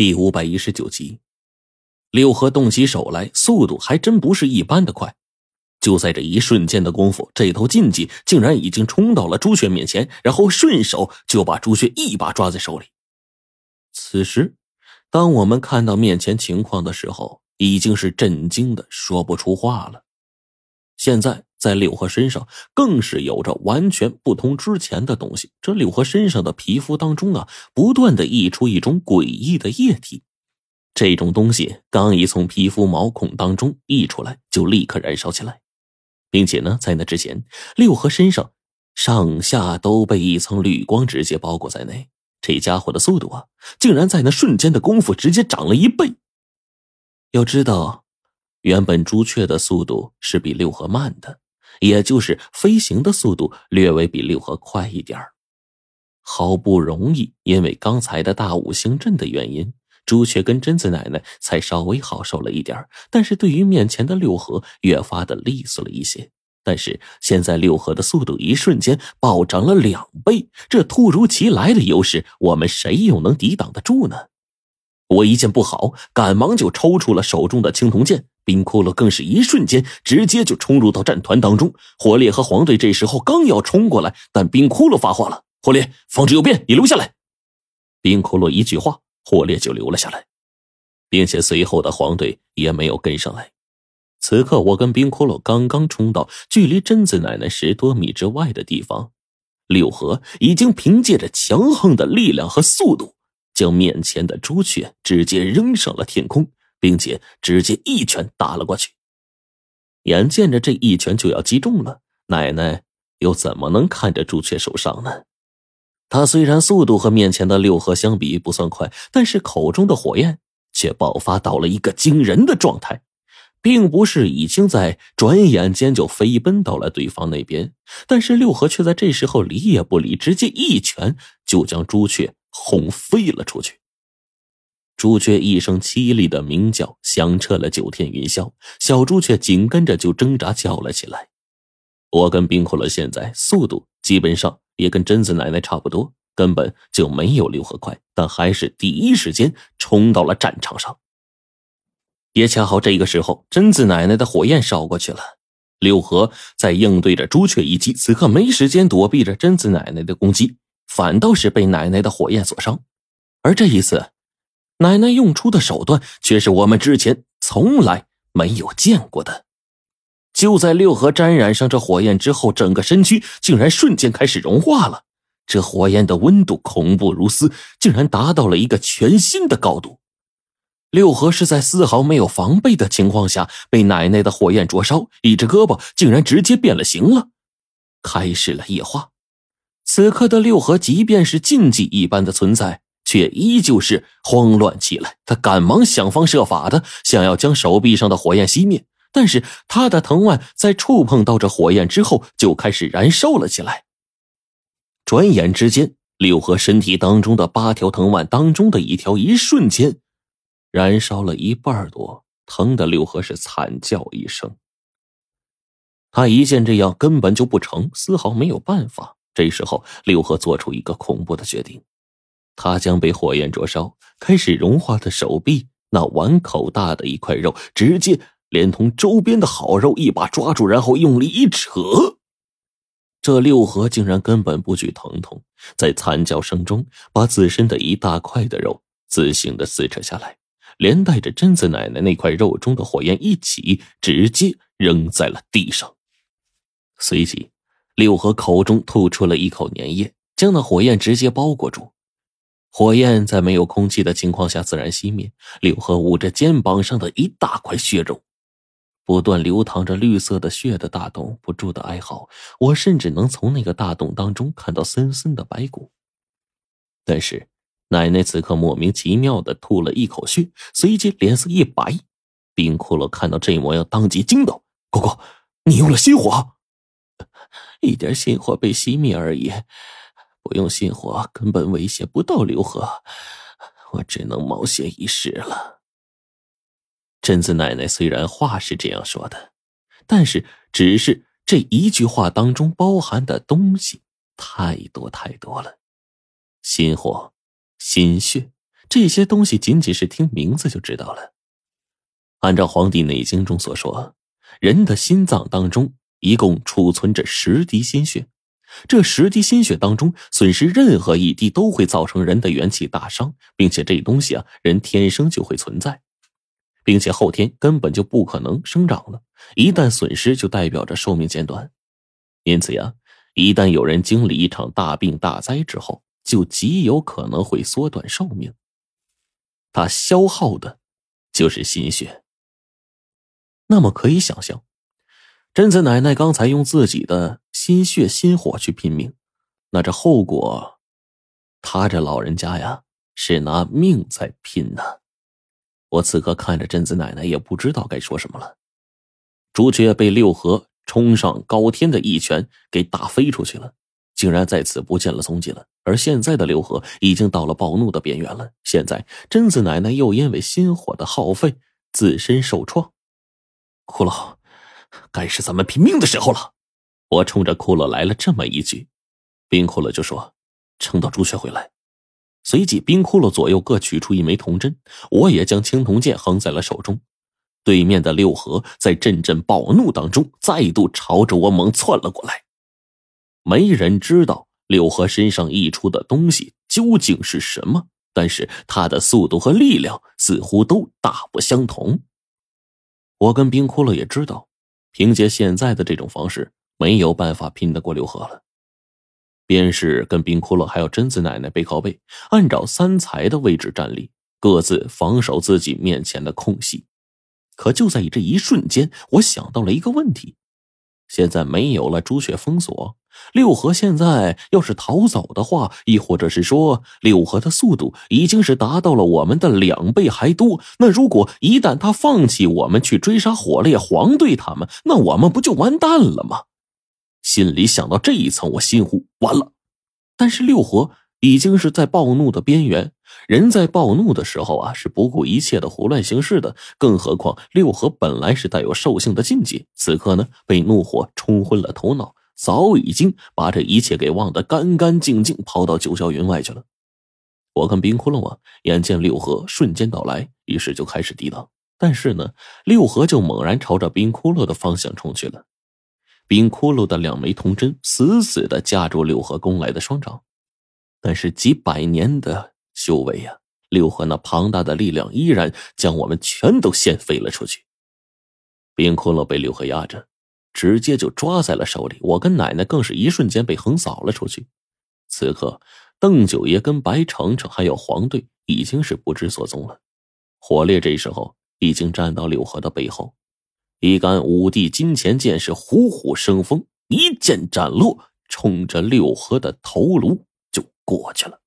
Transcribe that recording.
第五百一十九集，六合动起手来，速度还真不是一般的快。就在这一瞬间的功夫，这头禁忌竟然已经冲到了朱雀面前，然后顺手就把朱雀一把抓在手里。此时，当我们看到面前情况的时候，已经是震惊的说不出话了。现在。在柳河身上，更是有着完全不同之前的东西。这柳河身上的皮肤当中啊，不断的溢出一种诡异的液体。这种东西刚一从皮肤毛孔当中溢出来，就立刻燃烧起来，并且呢，在那之前，六合身上上下都被一层绿光直接包裹在内。这家伙的速度啊，竟然在那瞬间的功夫直接涨了一倍。要知道，原本朱雀的速度是比六合慢的。也就是飞行的速度略微比六合快一点好不容易因为刚才的大五行阵的原因，朱雀跟贞子奶奶才稍微好受了一点但是对于面前的六合，越发的利索了一些。但是现在六合的速度一瞬间暴涨了两倍，这突如其来的优势，我们谁又能抵挡得住呢？我一见不好，赶忙就抽出了手中的青铜剑。冰骷髅更是一瞬间直接就冲入到战团当中。火烈和黄队这时候刚要冲过来，但冰骷髅发话了：“火烈，防止有变，你留下来。”冰骷髅一句话，火烈就留了下来，并且随后的黄队也没有跟上来。此刻，我跟冰骷髅刚刚冲到距离贞子奶奶十多米之外的地方，六合已经凭借着强横的力量和速度。将面前的朱雀直接扔上了天空，并且直接一拳打了过去。眼见着这一拳就要击中了，奶奶又怎么能看着朱雀受伤呢？他虽然速度和面前的六合相比不算快，但是口中的火焰却爆发到了一个惊人的状态，并不是已经在转眼间就飞奔到了对方那边，但是六合却在这时候理也不理，直接一拳就将朱雀。轰飞了出去，朱雀一声凄厉的鸣叫响彻了九天云霄，小朱雀紧跟着就挣扎叫了起来。我跟冰骷髅现在速度基本上也跟贞子奶奶差不多，根本就没有六合快，但还是第一时间冲到了战场上。也恰好这个时候，贞子奶奶的火焰烧过去了，六合在应对着朱雀一击，此刻没时间躲避着贞子奶奶的攻击。反倒是被奶奶的火焰所伤，而这一次，奶奶用出的手段却是我们之前从来没有见过的。就在六合沾染上这火焰之后，整个身躯竟然瞬间开始融化了。这火焰的温度恐怖如斯，竟然达到了一个全新的高度。六合是在丝毫没有防备的情况下被奶奶的火焰灼烧，一只胳膊竟然直接变了形了，开始了液化。此刻的六合，即便是禁忌一般的存在，却依旧是慌乱起来。他赶忙想方设法的想要将手臂上的火焰熄灭，但是他的藤蔓在触碰到这火焰之后，就开始燃烧了起来。转眼之间，六合身体当中的八条藤蔓当中的一条，一瞬间燃烧了一半多，疼的六合是惨叫一声。他一见这样根本就不成，丝毫没有办法。这时候，六合做出一个恐怖的决定，他将被火焰灼烧、开始融化的手臂那碗口大的一块肉，直接连同周边的好肉一把抓住，然后用力一扯。这六合竟然根本不惧疼痛，在惨叫声中，把自身的一大块的肉自行的撕扯下来，连带着贞子奶奶那块肉中的火焰一起，直接扔在了地上，随即。六合口中吐出了一口粘液，将那火焰直接包裹住。火焰在没有空气的情况下自然熄灭。柳河捂着肩膀上的一大块血肉，不断流淌着绿色的血的大洞不住的哀嚎。我甚至能从那个大洞当中看到森森的白骨。但是奶奶此刻莫名其妙的吐了一口血，随即脸色一白。冰骷髅看到这模样，当即惊道：“姑姑，你用了心火？”一点心火被熄灭而已，不用心火根本威胁不到刘和，我只能冒险一试了。贞子奶奶虽然话是这样说的，但是只是这一句话当中包含的东西太多太多了，心火、心血，这些东西仅仅是听名字就知道了。按照《黄帝内经》中所说，人的心脏当中一共储存着十滴心血，这十滴心血当中损失任何一滴都会造成人的元气大伤，并且这东西啊，人天生就会存在，并且后天根本就不可能生长了。一旦损失，就代表着寿命减短。因此呀，一旦有人经历一场大病大灾之后，就极有可能会缩短寿命。他消耗的，就是心血。那么可以想象，贞子奶奶刚才用自己的心血心火去拼命，那这后果，他这老人家呀是拿命在拼呢。我此刻看着贞子奶奶，也不知道该说什么了。朱雀被六合冲上高天的一拳给打飞出去了。竟然在此不见了踪迹了。而现在的刘和已经到了暴怒的边缘了。现在贞子奶奶又因为心火的耗费，自身受创。骷髅，该是咱们拼命的时候了。我冲着骷髅来了这么一句，冰骷髅就说：“撑到朱雀回来。”随即，冰骷髅左右各取出一枚铜针，我也将青铜剑横在了手中。对面的六合在阵阵暴怒当中，再度朝着我猛窜了过来。没人知道六合身上溢出的东西究竟是什么，但是他的速度和力量似乎都大不相同。我跟冰窟窿也知道，凭借现在的这种方式，没有办法拼得过六合了。便是跟冰窟窿还有贞子奶奶背靠背，按照三才的位置站立，各自防守自己面前的空隙。可就在这一瞬间，我想到了一个问题。现在没有了朱雀封锁，六合现在要是逃走的话，亦或者是说六合的速度已经是达到了我们的两倍还多。那如果一旦他放弃我们去追杀火烈黄队他们，那我们不就完蛋了吗？心里想到这一层，我心呼完了。但是六合已经是在暴怒的边缘。人在暴怒的时候啊，是不顾一切的胡乱行事的。更何况六合本来是带有兽性的禁忌，此刻呢被怒火冲昏了头脑，早已经把这一切给忘得干干净净，跑到九霄云外去了。我跟冰窟窿啊，眼见六合瞬间到来，于是就开始抵挡。但是呢，六合就猛然朝着冰窟窿的方向冲去了。冰窟窿的两枚铜针死死的夹住六合攻来的双掌，但是几百年的。修为呀，六合那庞大的力量依然将我们全都掀飞了出去。冰骷髅被六合压着，直接就抓在了手里。我跟奶奶更是一瞬间被横扫了出去。此刻，邓九爷跟白程程还有黄队已经是不知所踪了。火烈这时候已经站到六合的背后，一杆五帝金钱剑是虎虎生风，一剑斩落，冲着六合的头颅就过去了。